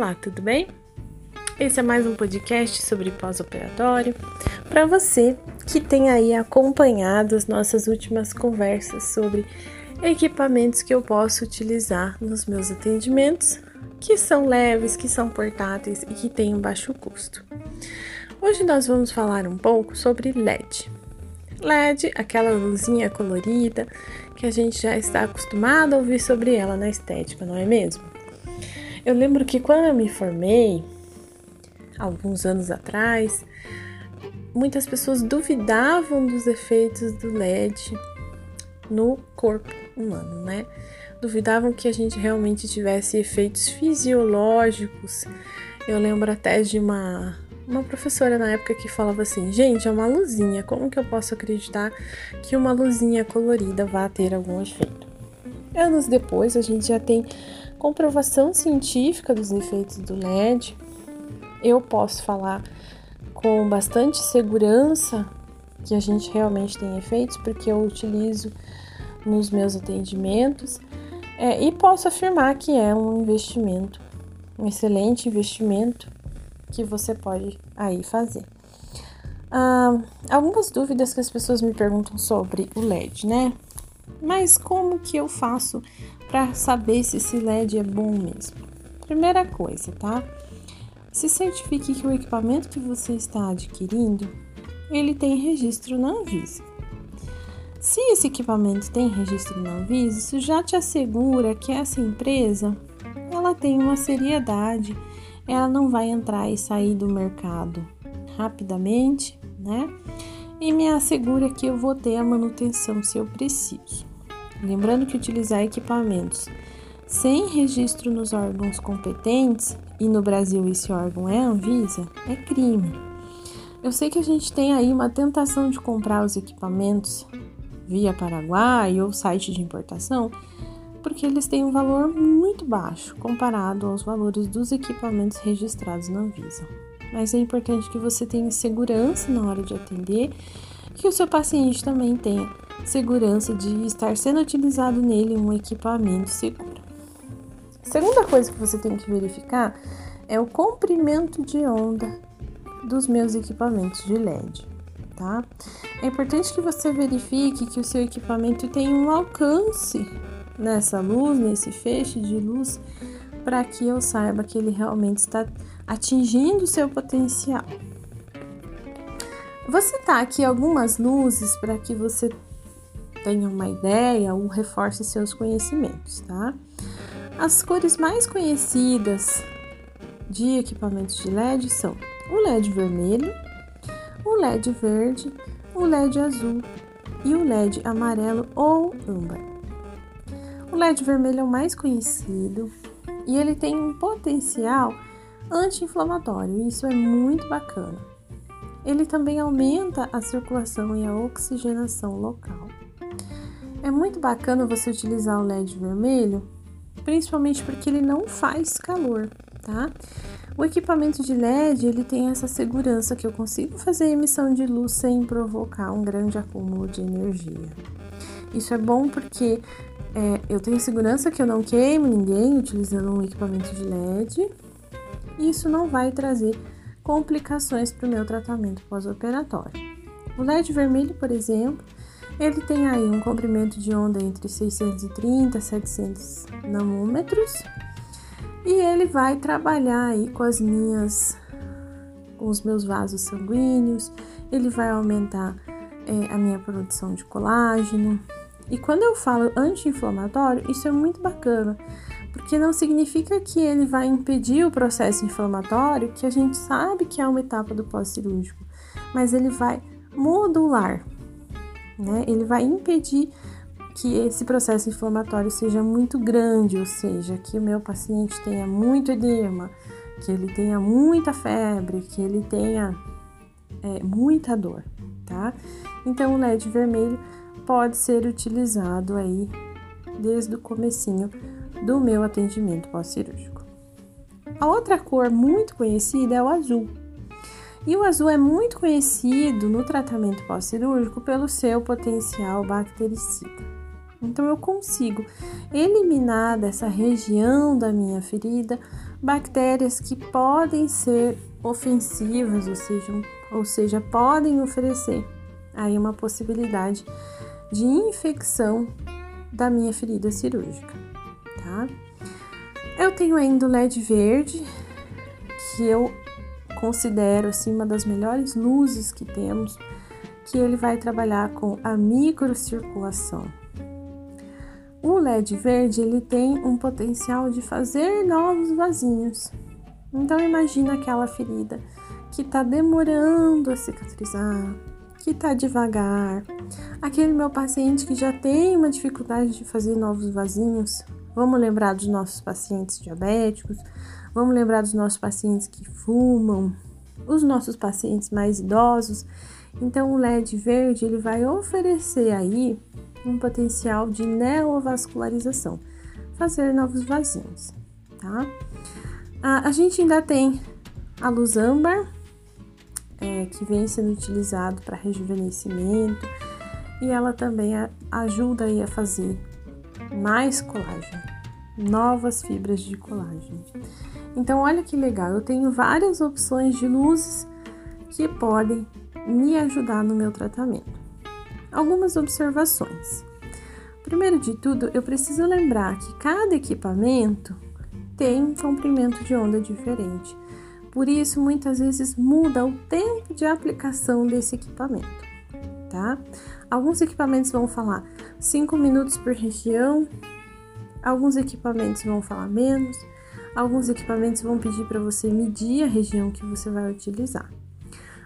Olá, tudo bem? Esse é mais um podcast sobre pós-operatório para você que tem aí acompanhado as nossas últimas conversas sobre equipamentos que eu posso utilizar nos meus atendimentos, que são leves, que são portáteis e que têm um baixo custo. Hoje nós vamos falar um pouco sobre LED. LED, aquela luzinha colorida que a gente já está acostumado a ouvir sobre ela na estética, não é mesmo? Eu lembro que quando eu me formei, alguns anos atrás, muitas pessoas duvidavam dos efeitos do LED no corpo humano, né? Duvidavam que a gente realmente tivesse efeitos fisiológicos. Eu lembro até de uma uma professora na época que falava assim: gente, é uma luzinha, como que eu posso acreditar que uma luzinha colorida vá ter algum efeito? Anos depois, a gente já tem comprovação científica dos efeitos do LED, eu posso falar com bastante segurança que a gente realmente tem efeitos, porque eu utilizo nos meus atendimentos é, e posso afirmar que é um investimento, um excelente investimento que você pode aí fazer. Ah, algumas dúvidas que as pessoas me perguntam sobre o LED, né? Mas como que eu faço para saber se esse LED é bom mesmo? Primeira coisa, tá? Se certifique que o equipamento que você está adquirindo, ele tem registro na Anvisa. Se esse equipamento tem registro na Anvisa, isso já te assegura que essa empresa, ela tem uma seriedade, ela não vai entrar e sair do mercado rapidamente, né? E me assegura que eu vou ter a manutenção se eu preciso. Lembrando que utilizar equipamentos sem registro nos órgãos competentes, e no Brasil esse órgão é a Anvisa, é crime. Eu sei que a gente tem aí uma tentação de comprar os equipamentos via Paraguai ou site de importação, porque eles têm um valor muito baixo comparado aos valores dos equipamentos registrados na Anvisa. Mas é importante que você tenha segurança na hora de atender, que o seu paciente também tenha segurança de estar sendo utilizado nele um equipamento seguro. Segunda coisa que você tem que verificar é o comprimento de onda dos meus equipamentos de LED, tá? É importante que você verifique que o seu equipamento tem um alcance nessa luz, nesse feixe de luz, para que eu saiba que ele realmente está atingindo o seu potencial. Vou citar aqui algumas luzes para que você tenha uma ideia ou reforce seus conhecimentos, tá? As cores mais conhecidas de equipamentos de LED são o LED vermelho, o LED verde, o LED azul e o LED amarelo ou âmbar. O LED vermelho é o mais conhecido e ele tem um potencial anti-inflamatório, isso é muito bacana. Ele também aumenta a circulação e a oxigenação local. É muito bacana você utilizar o LED vermelho, principalmente porque ele não faz calor, tá? O equipamento de LED ele tem essa segurança que eu consigo fazer emissão de luz sem provocar um grande acúmulo de energia. Isso é bom porque é, eu tenho segurança que eu não queimo ninguém utilizando um equipamento de LED isso não vai trazer complicações para o meu tratamento pós-operatório. O LED vermelho, por exemplo, ele tem aí um comprimento de onda entre 630 e 700 nanômetros. E ele vai trabalhar aí com as minhas com os meus vasos sanguíneos, ele vai aumentar é, a minha produção de colágeno. E quando eu falo anti-inflamatório, isso é muito bacana, porque não significa que ele vai impedir o processo inflamatório, que a gente sabe que é uma etapa do pós-cirúrgico, mas ele vai modular né? Ele vai impedir que esse processo inflamatório seja muito grande, ou seja, que o meu paciente tenha muito edema, que ele tenha muita febre, que ele tenha é, muita dor, tá? Então o LED vermelho pode ser utilizado aí desde o comecinho do meu atendimento pós-cirúrgico. A outra cor muito conhecida é o azul. E o azul é muito conhecido no tratamento pós-cirúrgico pelo seu potencial bactericida. Então eu consigo eliminar dessa região da minha ferida bactérias que podem ser ofensivas, ou seja, ou seja, podem oferecer aí uma possibilidade de infecção da minha ferida cirúrgica, tá? Eu tenho ainda o LED verde, que eu considero assim uma das melhores luzes que temos, que ele vai trabalhar com a microcirculação. O LED verde ele tem um potencial de fazer novos vasinhos. Então imagina aquela ferida que está demorando a cicatrizar, que está devagar, aquele meu paciente que já tem uma dificuldade de fazer novos vasinhos. Vamos lembrar dos nossos pacientes diabéticos, vamos lembrar dos nossos pacientes que fumam, os nossos pacientes mais idosos. Então o LED verde ele vai oferecer aí um potencial de neovascularização, fazer novos vasinhos, tá? A, a gente ainda tem a luz âmbar, é, que vem sendo utilizado para rejuvenescimento, e ela também ajuda aí a fazer mais colágeno, novas fibras de colágeno. Então, olha que legal, eu tenho várias opções de luzes que podem me ajudar no meu tratamento algumas observações. Primeiro de tudo, eu preciso lembrar que cada equipamento tem um comprimento de onda diferente. Por isso, muitas vezes muda o tempo de aplicação desse equipamento, tá? Alguns equipamentos vão falar 5 minutos por região, alguns equipamentos vão falar menos, alguns equipamentos vão pedir para você medir a região que você vai utilizar.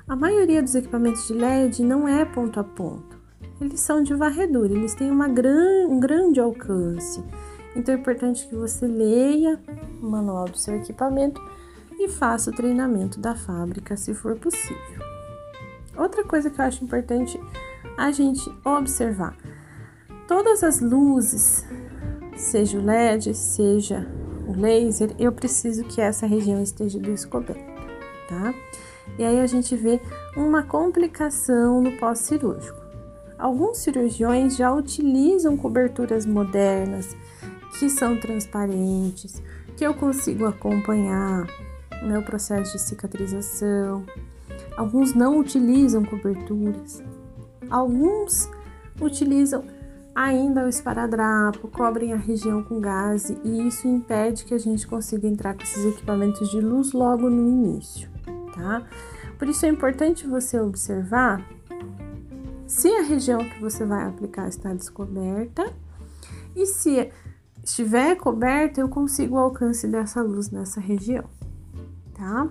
A maioria dos equipamentos de LED não é ponto a ponto eles são de varredura, eles têm uma gran, um grande alcance. Então é importante que você leia o manual do seu equipamento e faça o treinamento da fábrica, se for possível. Outra coisa que eu acho importante a gente observar: todas as luzes, seja o LED, seja o laser, eu preciso que essa região esteja descoberta, tá? E aí a gente vê uma complicação no pós-cirúrgico. Alguns cirurgiões já utilizam coberturas modernas que são transparentes, que eu consigo acompanhar o meu processo de cicatrização. Alguns não utilizam coberturas. Alguns utilizam ainda o esparadrapo, cobrem a região com gás e isso impede que a gente consiga entrar com esses equipamentos de luz logo no início, tá? Por isso é importante você observar se a região que você vai aplicar está descoberta e se estiver coberta, eu consigo o alcance dessa luz nessa região, tá?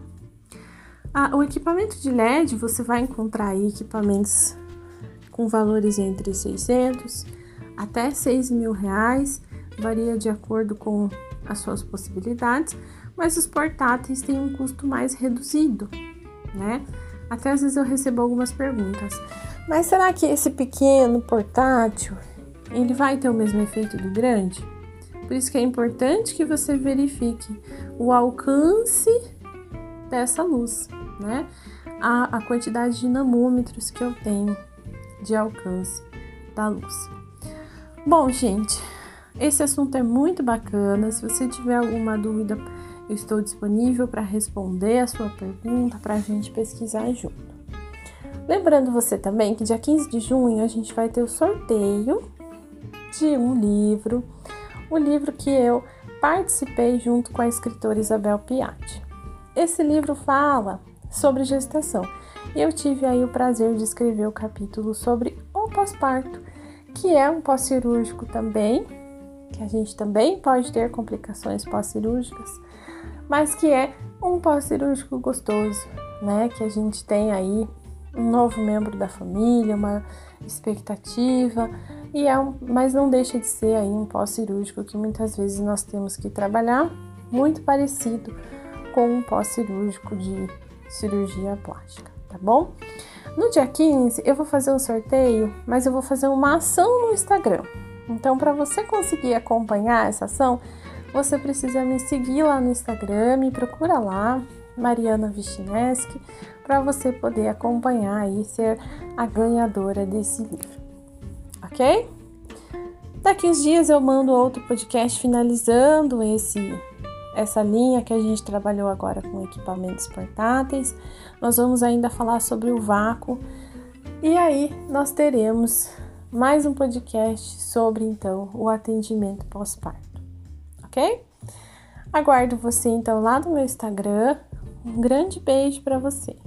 Ah, o equipamento de LED, você vai encontrar aí equipamentos com valores entre 600 até 6 mil reais, varia de acordo com as suas possibilidades, mas os portáteis têm um custo mais reduzido, né? Até às vezes eu recebo algumas perguntas. Mas será que esse pequeno portátil ele vai ter o mesmo efeito do grande? Por isso que é importante que você verifique o alcance dessa luz, né? A, a quantidade de namômetros que eu tenho de alcance da luz. Bom, gente, esse assunto é muito bacana. Se você tiver alguma dúvida, eu estou disponível para responder a sua pergunta para a gente pesquisar junto. Lembrando você também que dia 15 de junho a gente vai ter o sorteio de um livro, o livro que eu participei junto com a escritora Isabel Piatti. Esse livro fala sobre gestação e eu tive aí o prazer de escrever o capítulo sobre o pós-parto, que é um pós-cirúrgico também, que a gente também pode ter complicações pós-cirúrgicas, mas que é um pós-cirúrgico gostoso, né? Que a gente tem aí um novo membro da família, uma expectativa, e é um, mas não deixa de ser aí um pós-cirúrgico que muitas vezes nós temos que trabalhar, muito parecido com um pós-cirúrgico de cirurgia plástica, tá bom? No dia 15 eu vou fazer um sorteio, mas eu vou fazer uma ação no Instagram. Então, para você conseguir acompanhar essa ação, você precisa me seguir lá no Instagram, me procura lá, Mariana Vichineski, para você poder acompanhar e ser a ganhadora desse livro. Ok? Daqui uns dias eu mando outro podcast finalizando esse essa linha que a gente trabalhou agora com equipamentos portáteis. Nós vamos ainda falar sobre o vácuo e aí nós teremos mais um podcast sobre então o atendimento pós-parto, ok? Aguardo você então lá no meu Instagram. Um grande beijo para você.